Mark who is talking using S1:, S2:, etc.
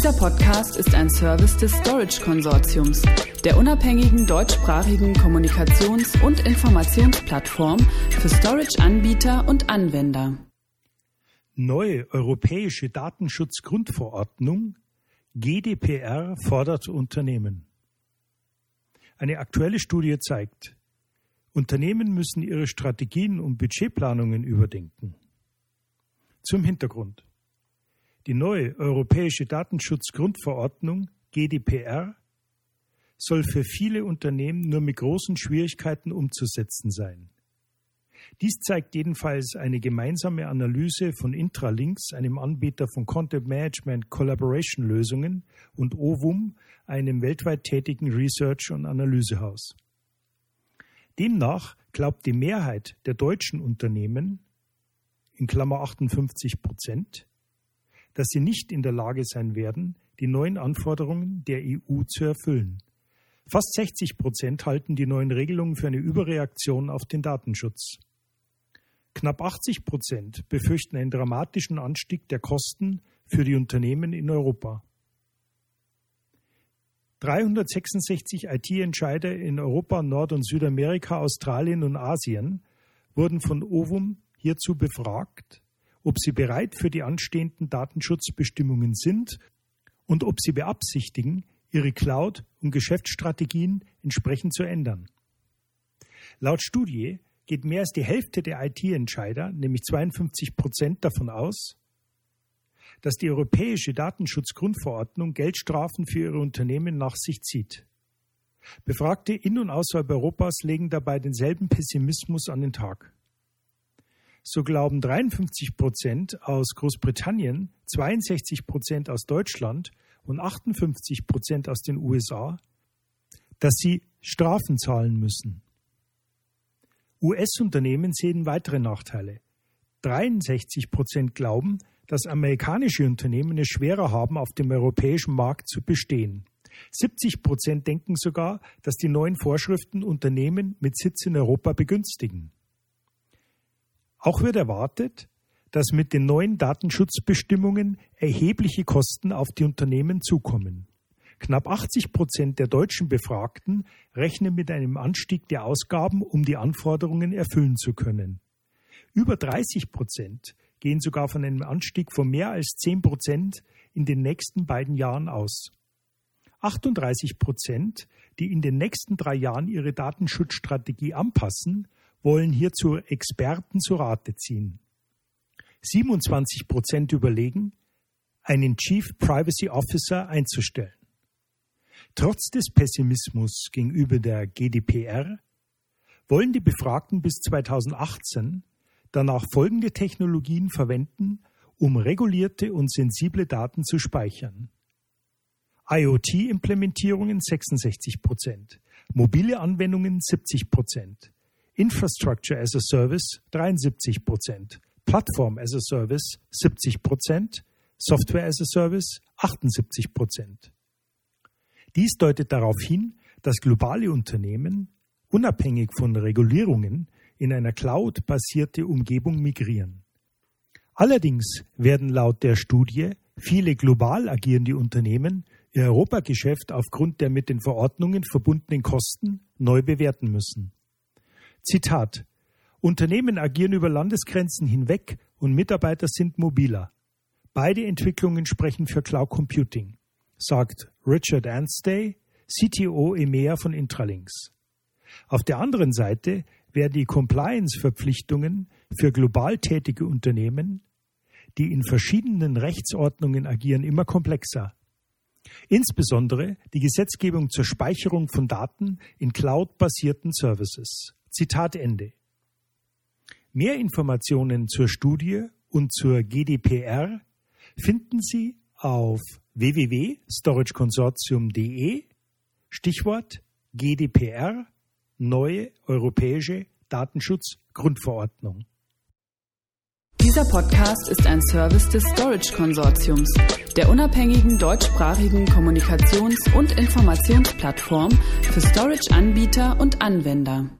S1: Dieser Podcast ist ein Service des Storage Konsortiums, der unabhängigen deutschsprachigen Kommunikations- und Informationsplattform für Storage-Anbieter und Anwender.
S2: Neue europäische Datenschutzgrundverordnung GDPR fordert Unternehmen. Eine aktuelle Studie zeigt, Unternehmen müssen ihre Strategien und Budgetplanungen überdenken. Zum Hintergrund. Die neue Europäische Datenschutzgrundverordnung GDPR soll für viele Unternehmen nur mit großen Schwierigkeiten umzusetzen sein. Dies zeigt jedenfalls eine gemeinsame Analyse von Intralinks, einem Anbieter von Content Management Collaboration Lösungen, und Ovum, einem weltweit tätigen Research- und Analysehaus. Demnach glaubt die Mehrheit der deutschen Unternehmen, in Klammer 58 Prozent, dass sie nicht in der Lage sein werden, die neuen Anforderungen der EU zu erfüllen. Fast 60 Prozent halten die neuen Regelungen für eine Überreaktion auf den Datenschutz. Knapp 80 Prozent befürchten einen dramatischen Anstieg der Kosten für die Unternehmen in Europa. 366 IT-Entscheider in Europa, Nord- und Südamerika, Australien und Asien wurden von Ovum hierzu befragt, ob sie bereit für die anstehenden Datenschutzbestimmungen sind und ob sie beabsichtigen, ihre Cloud- und Geschäftsstrategien entsprechend zu ändern. Laut Studie geht mehr als die Hälfte der IT-Entscheider, nämlich 52 Prozent, davon aus, dass die europäische Datenschutzgrundverordnung Geldstrafen für ihre Unternehmen nach sich zieht. Befragte in und außerhalb Europas legen dabei denselben Pessimismus an den Tag. So glauben 53 Prozent aus Großbritannien, 62 Prozent aus Deutschland und 58 Prozent aus den USA, dass sie Strafen zahlen müssen. US-Unternehmen sehen weitere Nachteile. 63 Prozent glauben, dass amerikanische Unternehmen es schwerer haben, auf dem europäischen Markt zu bestehen. 70 Prozent denken sogar, dass die neuen Vorschriften Unternehmen mit Sitz in Europa begünstigen. Auch wird erwartet, dass mit den neuen Datenschutzbestimmungen erhebliche Kosten auf die Unternehmen zukommen. Knapp 80 Prozent der deutschen Befragten rechnen mit einem Anstieg der Ausgaben, um die Anforderungen erfüllen zu können. Über 30 Prozent gehen sogar von einem Anstieg von mehr als 10 Prozent in den nächsten beiden Jahren aus. 38 Prozent, die in den nächsten drei Jahren ihre Datenschutzstrategie anpassen, wollen hierzu Experten zu Rate ziehen. 27 Prozent überlegen, einen Chief Privacy Officer einzustellen. Trotz des Pessimismus gegenüber der GDPR wollen die Befragten bis 2018 danach folgende Technologien verwenden, um regulierte und sensible Daten zu speichern. IoT-Implementierungen 66 Prozent, mobile Anwendungen 70 Prozent, Infrastructure as a Service 73 Prozent, Plattform as a Service 70 Prozent, Software as a Service 78 Prozent. Dies deutet darauf hin, dass globale Unternehmen unabhängig von Regulierungen in einer Cloud-basierte Umgebung migrieren. Allerdings werden laut der Studie viele global agierende Unternehmen ihr Europageschäft aufgrund der mit den Verordnungen verbundenen Kosten neu bewerten müssen. Zitat Unternehmen agieren über Landesgrenzen hinweg und Mitarbeiter sind mobiler. Beide Entwicklungen sprechen für Cloud Computing, sagt Richard Anstey, CTO EMEA von Intralinks. Auf der anderen Seite werden die Compliance-Verpflichtungen für global tätige Unternehmen, die in verschiedenen Rechtsordnungen agieren, immer komplexer. Insbesondere die Gesetzgebung zur Speicherung von Daten in cloud-basierten Services. Zitat Ende. Mehr Informationen zur Studie und zur GDPR finden Sie auf www.storageconsortium.de Stichwort GDPR neue europäische Datenschutzgrundverordnung.
S1: Dieser Podcast ist ein Service des Storage Konsortiums, der unabhängigen deutschsprachigen Kommunikations- und Informationsplattform für Storage-Anbieter und Anwender.